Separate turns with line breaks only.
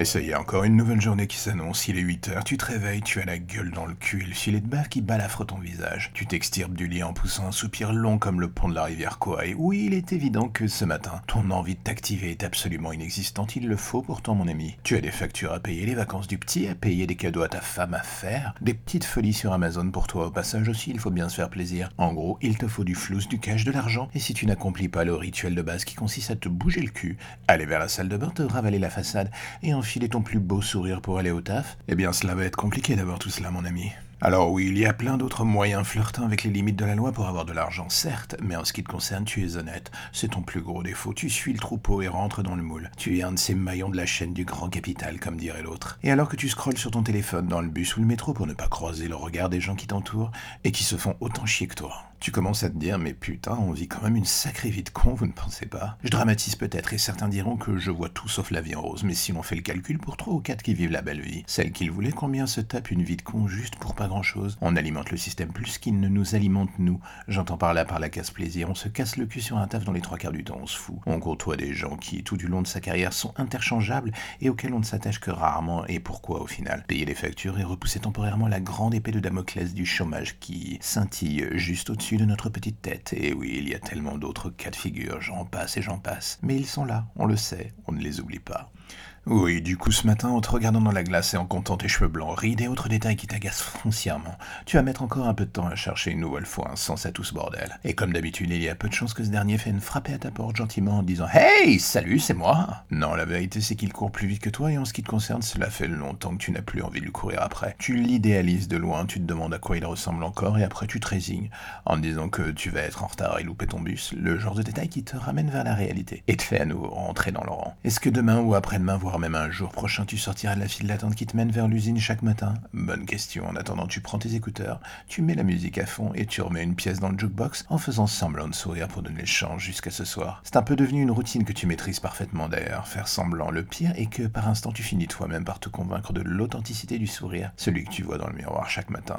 Et ça y est, encore une nouvelle journée qui s'annonce, il est 8h, tu te réveilles, tu as la gueule dans le cul le filet de bave qui balafre ton visage. Tu t'extirpes du lit en poussant un soupir long comme le pont de la rivière Kouai. Oui, il est évident que ce matin, ton envie de t'activer est absolument inexistante, il le faut pourtant mon ami. Tu as des factures à payer, les vacances du petit à payer, des cadeaux à ta femme à faire, des petites folies sur Amazon pour toi au passage aussi, il faut bien se faire plaisir. En gros, il te faut du flous, du cash, de l'argent, et si tu n'accomplis pas le rituel de base qui consiste à te bouger le cul, aller vers la salle de bain, te ravaler la façade et en filer ton plus beau sourire pour aller au taf, eh bien cela va être compliqué d'avoir tout cela, mon ami. Alors oui, il y a plein d'autres moyens flirtant avec les limites de la loi pour avoir de l'argent, certes, mais en ce qui te concerne, tu es honnête. C'est ton plus gros défaut. Tu suis le troupeau et rentres dans le moule. Tu es un de ces maillons de la chaîne du grand capital, comme dirait l'autre. Et alors que tu scrolles sur ton téléphone dans le bus ou le métro pour ne pas croiser le regard des gens qui t'entourent et qui se font autant chier que toi, tu commences à te dire, mais putain, on vit quand même une sacrée vie de con, vous ne pensez pas? Je dramatise peut-être, et certains diront que je vois tout sauf la vie en rose, mais si l'on fait le calcul pour trois ou quatre qui vivent la belle vie, celle qu'ils voulaient, combien se tape une vie de con juste pour pas grand-chose? On alimente le système plus qu'il ne nous alimente nous. J'entends par là par la casse-plaisir, on se casse le cul sur un taf dans les trois quarts du temps, on se fout. On côtoie des gens qui, tout du long de sa carrière, sont interchangeables et auxquels on ne s'attache que rarement, et pourquoi au final? Payer les factures et repousser temporairement la grande épée de Damoclès du chômage qui scintille juste au-dessus de notre petite tête. Et oui, il y a tellement d'autres cas de figure, j'en passe et j'en passe. Mais ils sont là, on le sait, on ne les oublie pas. Oui, du coup, ce matin, en te regardant dans la glace et en comptant tes cheveux blancs, rides et autres détails qui t'agacent foncièrement, tu vas mettre encore un peu de temps à chercher une nouvelle fois un sens à tout ce bordel. Et comme d'habitude, il y a peu de chances que ce dernier vienne frapper à ta porte gentiment en disant Hey, salut, c'est moi Non, la vérité, c'est qu'il court plus vite que toi et en ce qui te concerne, cela fait longtemps que tu n'as plus envie de lui courir après. Tu l'idéalises de loin, tu te demandes à quoi il ressemble encore et après tu te résignes en disant que tu vas être en retard et louper ton bus, le genre de détail qui te ramène vers la réalité et te fait à nouveau rentrer dans le rang. Est-ce que demain ou après-demain, voire même un jour prochain, tu sortiras de la file d'attente qui te mène vers l'usine chaque matin Bonne question. En attendant, tu prends tes écouteurs, tu mets la musique à fond et tu remets une pièce dans le jukebox en faisant semblant de sourire pour donner le change jusqu'à ce soir. C'est un peu devenu une routine que tu maîtrises parfaitement d'ailleurs, faire semblant. Le pire est que par instant, tu finis toi-même par te convaincre de l'authenticité du sourire, celui que tu vois dans le miroir chaque matin.